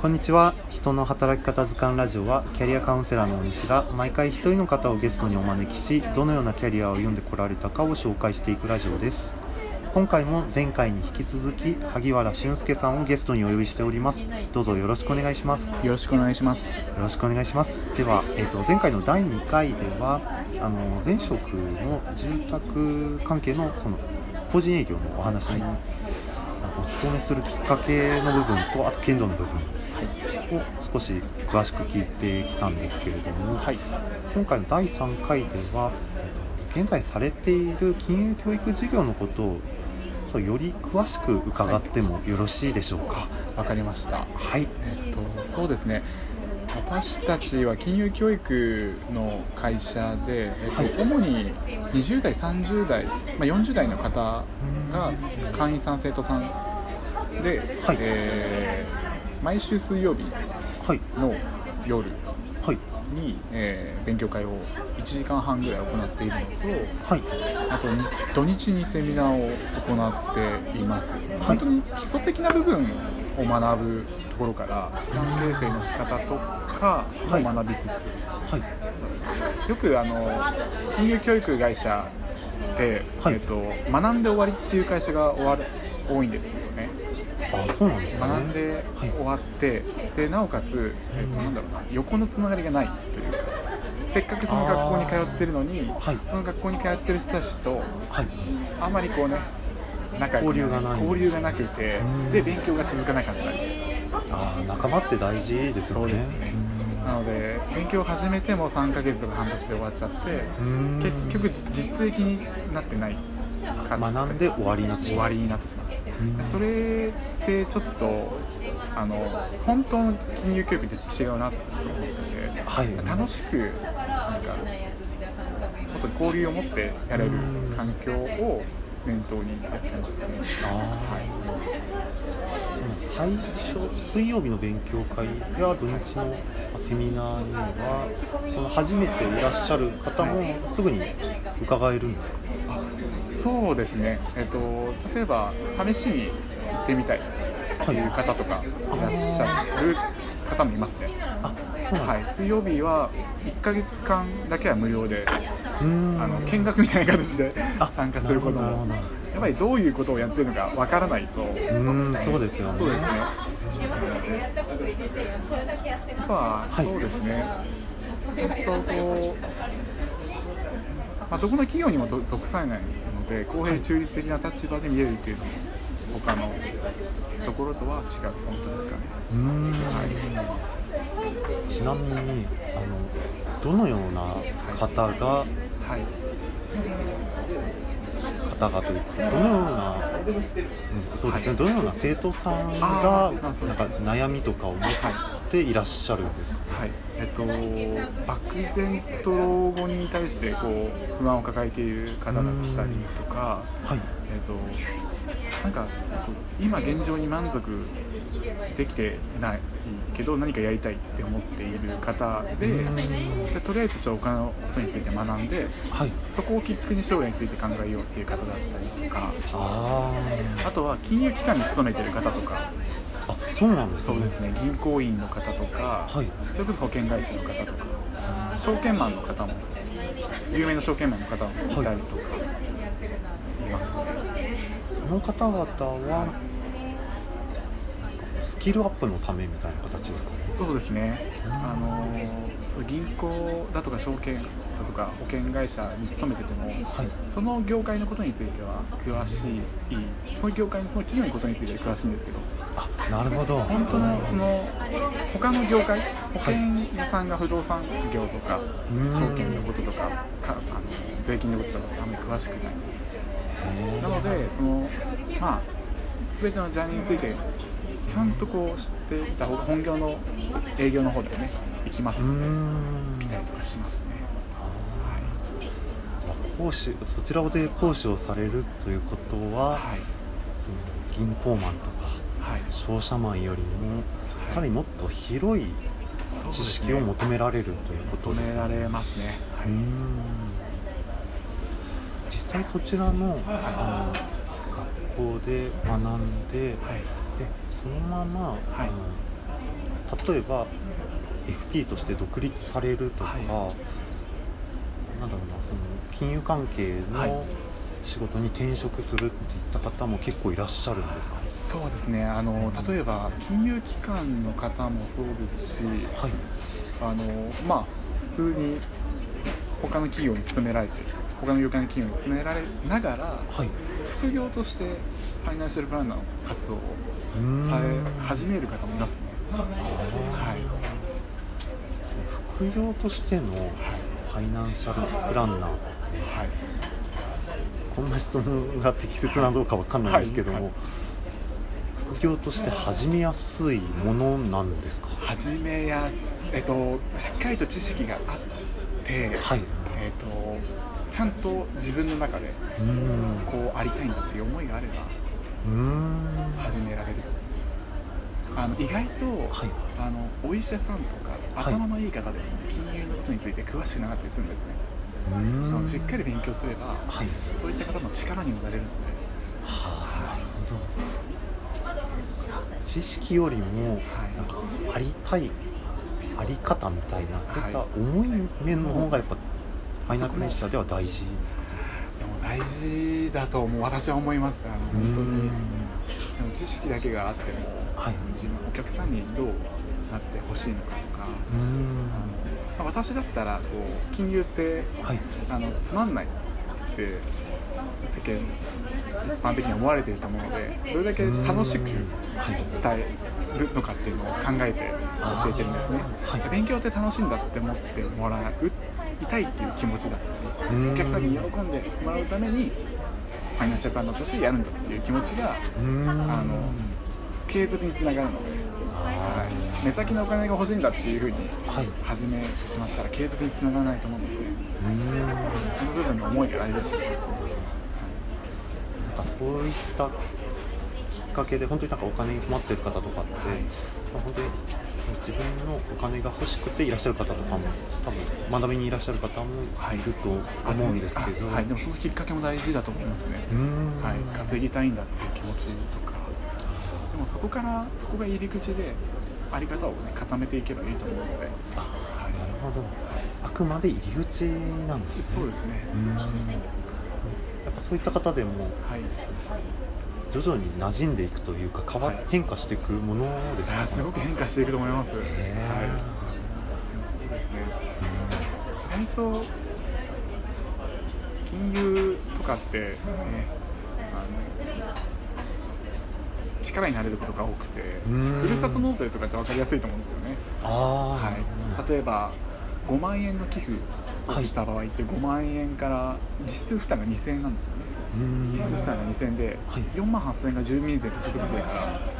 こんにちは。人の働き方図鑑ラジオはキャリアカウンセラーの大西が毎回一人の方をゲストにお招きしどのようなキャリアを歩んでこられたかを紹介していくラジオです。今回も前回に引き続き萩原俊介さんをゲストにお呼びしております。どうぞよろしくお願いします。よろしくお願いします。よろしくお願いします。では、えーと、前回の第2回ではあの前職の住宅関係のその個人営業のお話に、はい、お勤めするきっかけの部分とあと剣道の部分を少し詳しく聞いてきたんですけれども、はい、今回の第3回では、現在されている金融教育事業のことをより詳しく伺ってもよろしいでしょうか？わかりました。はい。えっ、とそうですね。私たちは金融教育の会社で、えっと、はい、主に20代、30代、まあ、40代の方が会員さん、生徒さんで、はい、えー、毎週水曜日の夜に、えー、勉強会を1時間半ぐらい行っているのと、はい、あと土日にセミナーを行っています、はい、本当に基礎的な部分を学ぶところから資産形成の仕方とかを学びつつ、はい、よくあの金融教育会社で、えっと、学んで終わりっていう会社が終わる多いんですよねあそうなんです、ね、学んで終わって、はい、でなおかつ、えーと、なんだろうな横のつながりがないというかせっかくその学校に通ってるのに、はい、その学校に通ってる人たちと、はい、あんまりこうね仲交流がない。交流がなくてで勉強が続かなかったり。あ仲間って大事ですよね。ね。なので勉強を始めても3ヶ月とか半年で終わっちゃって結局実益になってない学んで終わりになってしまう。終わりになってしまう。それってちょっとあの本当の金融教育って違うなって思ってて、はい、楽しくなんか本当に交流を持ってやれる環境を念頭にやってますね。あはい、その最初水曜日の勉強会や土日のセミナーにはその初めていらっしゃる方もすぐに伺えるんですか、そうですね、えっと、例えば試しに行ってみたいという方とかいらっしゃる方もいますね。あそうはい、水曜日は1か月間だけは無料であの見学みたいな形で参加することもやっぱりどういうことをやってるのかわからないと。うんそうですよね。そうですね。あとは、はい、そうですね。えっとこうまあ、どこの企業にも属さないで公平中立的な立場で見えるっていうのも他のところとは違う本当ですかね。はい、ちなみにあのどのような方が、はい、というどのような、うん、そうですね、はい、どのような生徒さんがなんか悩みとかを持っていらっしゃるんですか、はい。えっと、漠然と老後に対してこう不安を抱えている方だったりとか、はい。えっと、なんか今現状に満足できてないけど何かやりたいって思っている方でじゃとりあえずちょっとお金のことについて学んで、はい、そこをきっかけに将来について考えようっていう方だったりとかあとは金融機関に勤めてる方とかあそうなんですね。そうですね。銀行員の方とか、はい、それこそ保険会社の方とか証券マンの方も有名な証券マンの方もいたりとか、い、ますねその方々はスキルアップのためみたいな形ですか？ねそうですね。あのそう銀行だとか証券だとか保険会社に勤めてても、はい、その業界のことについては詳しいその業界のその企業のことについては詳しいんですけどあなるほど。本当のその他の業界保険屋さんが不動産業とか、証券のこととかかあの税金のこととかあんまり詳しくない。なのでそのまあ全てのジャーニーについてちゃんとこう知っていた方が本業の営業の方でね行きますので来たりとかします。ね。講師そちらで講師をされるということは、はい、銀行マンとか、はい、商社マンよりも、さらにもっと広い知識を求められるということですね。求められますね。はい、実際そちらの,、あの学校で学んで、でそのまま、はい、あの例えば FP として独立されるとか、はいなんだろうなその金融関係はい。の仕事に転職するっていった方も結構いらっしゃるんですかね？そうですね。あの例えば金融機関の方もそうですしはい。あのまあ普通に他の企業に勤められて他の業界の企業に勤められながらはい。副業としてファイナンシャルプランナーの活動をされ始める方もいますね。はい。副業としてのファイナンシャルプランナーはい。こんな質問が適切なのどうかわかんないんですけども、はいは副業として始めやすいものなんですか？始めやすえっとしっかりと知識があって、はい。えっとちゃんと自分の中でこうありたいんだっていう思いがあれば。うーん始められると思いますあの意外と、はい。あのお医者さんとかはい。頭のいい方でも金融のことについて詳しくなかったりするんですね、うあーん。のしっかり勉強すればはい。そういった方の力にもなれるので。はあなるほど。知識よりもはい。なんかありたいあり方みたいなそういった重い面の方がやっぱファイナルプレッシャーでは大事ですか？でも大事だと思う私は思います。あの本当に知識だけがあっても、はい。自分お客さんにどうなってほしいのかとか、うーん。あの私だったらこう金融ってはい。あのつまんないって世間一般的に思われていると思うのでどれだけ楽しく伝はい。えるのかっていうのを考えて教えてるんですね、はい。勉強って楽しいんだって思ってもらういたいっていう気持ちだったりうん。お客さんに喜んでもらうためにファイナンシャルプランナーとしてやるんだっていう気持ちがあの継続につながるので、あはい、目先のお金が欲しいんだっていうふうに始めてしまったら継続につながらないと思うんですね。うーん。その部分の思いが大事だと思いますね。なんかそういったきっかけで本当になんかお金に困ってる方とかって、まあ本当に自分のお金が欲しくていらっしゃる方とかも多分学びにいらっしゃる方もいると思うんですけど、あはい、でもそのきっかけも大事だと思いますね、はい、稼ぎたいんだっていう気持ちとか。でもそこからそこが入り口であり方をね固めていけばいいと思うので、あはい。なるほど。あくまで入り口なんですね。そうですね。うやっぱそういった方でもはい徐々に馴染んでいくというか変わ、はい。変化していくものですか？すごく変化していくと思います、はい、そうですね。意外と金融とかって、ね、あの力になれることが多くてうん。ふるさと納税とかって分かりやすいと思うんですよね、はい、例えば5万円の寄付をした場合って5万円から実質負担が2000円なんですよね。うん。実質負担が2000円ではい。4万8000円が住民税と所得税から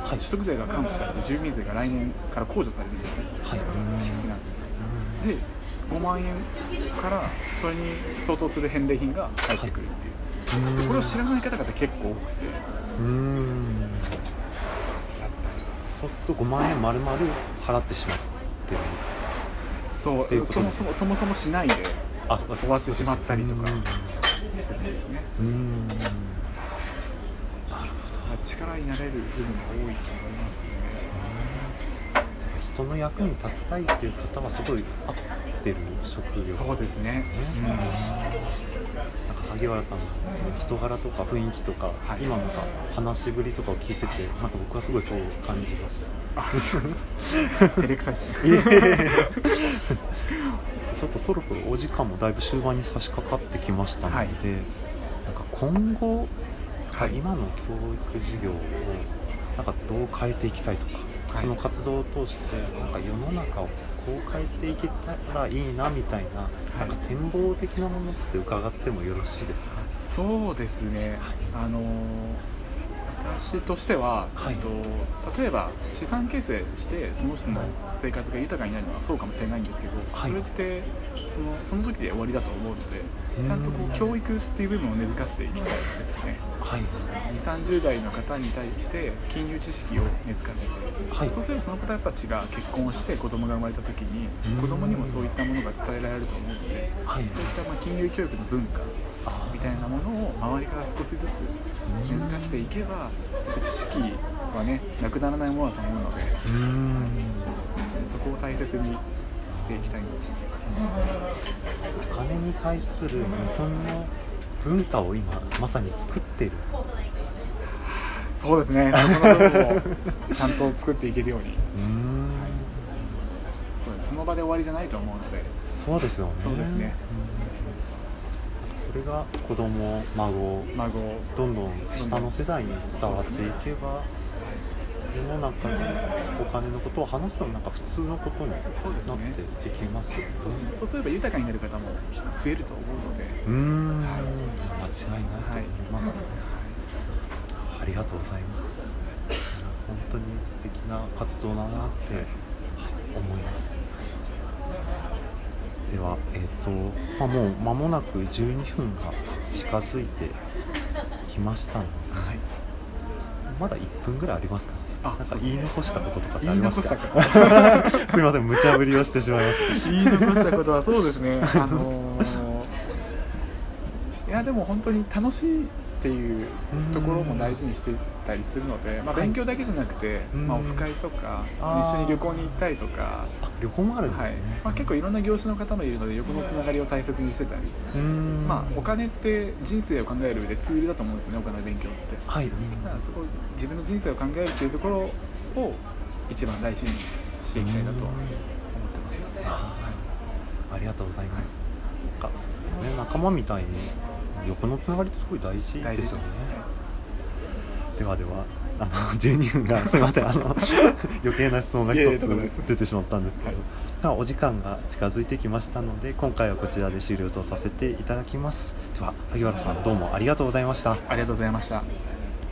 はい。所得税が還付されて住民税が来年から控除されるんですね。はい。低くなるんですよ。で5万円からそれに相当する返礼品が返ってくるっていう、うん。でこれを知らない方々結構多くて。うん。そうすると5万円丸々払ってしまってるそうそもそもそもそもしないであ終わってしまったりとか。うん。するん。ですねうん力になれる部分が多いと思いますね。人の役に立ちたいっていう方はすごい合ってる職業。そうですね。うん萩原さんの人柄とか雰囲気とか、はい。今なんか話しぶりとかを聞いててなんか僕はすごいそう感じました。あ照れくさい。ちょっとそろそろお時間もだいぶ終盤に差し掛かってきましたので、はい。なんか今後、はい。今の教育事業をなんかどう変えていきたいとか、はい。この活動を通してなんか世の中をこう変えていけたらいいなみたいな,、なんか展望的なものって伺ってもよろしいですか？そうですね、あの私としては、はい。えっと、例えば資産形成してその人の生活が豊かになるのはそうかもしれないんですけど、はい。それってそのその時で終わりだと思うのでちゃんとこう教育っていう部分を根付かせていきたいですね。はい。2 3 0代の方に対して金融知識を根付かせて、はい。そうすればその方たちが結婚して子供が生まれた時にうん。子供にもそういったものが伝えられると思うのではい。そういったまあ金融教育の文化あみたいなものを周りから少しずつ根付かせていけば、えっと知識はねなくならないものだと思うのでうん。そこを大切にしていきたいなお金に対する日本の文化を今まさに作ってる。とそうですね。そこの部分をちゃんと作っていけるように。うん。そうです。その場で終わりじゃないと思うので。そうですよね。そうですね。うんれが子供孫孫。をどんどん下の世代に伝わっていけば世の中にお金のことを話すのもなんか普通のことになっていきますよね。そうですね。そうすれば豊かになる方も増えると思うので。うーん。はい。間違いないと思いますね、ありがとうございます。本当に素敵な活動だなってはい思いますではえっ、と、まあ、もう間もなく12分が近づいてきましたので、はい。まだ1分ぐらいありますかあなんか言い残したこととかってありますか？すみません無茶ぶりをしてしまいました言い残したことはそうですね。あのーいやでも本当に楽しいっていうところも大事にしてたりするので、まあ、はい。勉強だけじゃなくて、うん。まあ、オフ会とか一緒に旅行に行ったりとか、あ旅行もあるんではい。すね、まあ、結構いろんな業種の方もいるので横のつながりを大切にしてたり、まあ、お金って人生を考える上でツールだと思うんですよねお金の勉強って。はい、うんだからそこ自分の人生を考えるっていうところを一番大事にしていきたいなとは思ってます。はい。ありがとうございます。なんかそうですよね、仲間みたいに横のつながりってすごい大事ですよね。ではでは、あの12分がすみません、あの 余計な質問が一いやいやとんでもないですつ出てしまったんですけど、はいまあお時間が近づいてきましたので、今回はこちらで終了とさせていただきます。では萩原さんどうもありがとうございました。ありがとうございました